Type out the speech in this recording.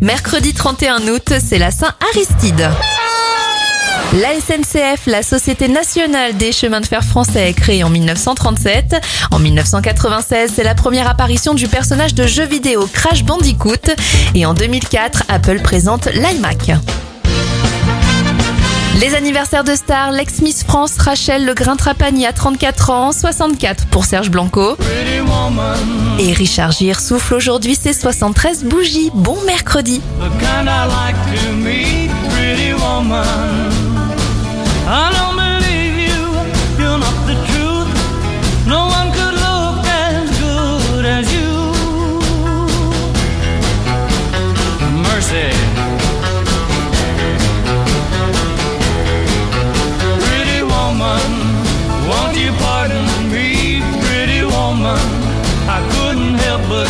Mercredi 31 août, c'est la Saint-Aristide. La SNCF, la Société nationale des chemins de fer français, est créée en 1937. En 1996, c'est la première apparition du personnage de jeu vidéo Crash Bandicoot. Et en 2004, Apple présente l'iMac. Les anniversaires de stars, l'ex-Miss France Rachel Le Grain Trapani à 34 ans, 64 pour Serge Blanco. Et Richard Gir souffle aujourd'hui ses 73 bougies. Bon mercredi. Pretty woman, won't you pardon me, pretty woman? I couldn't help but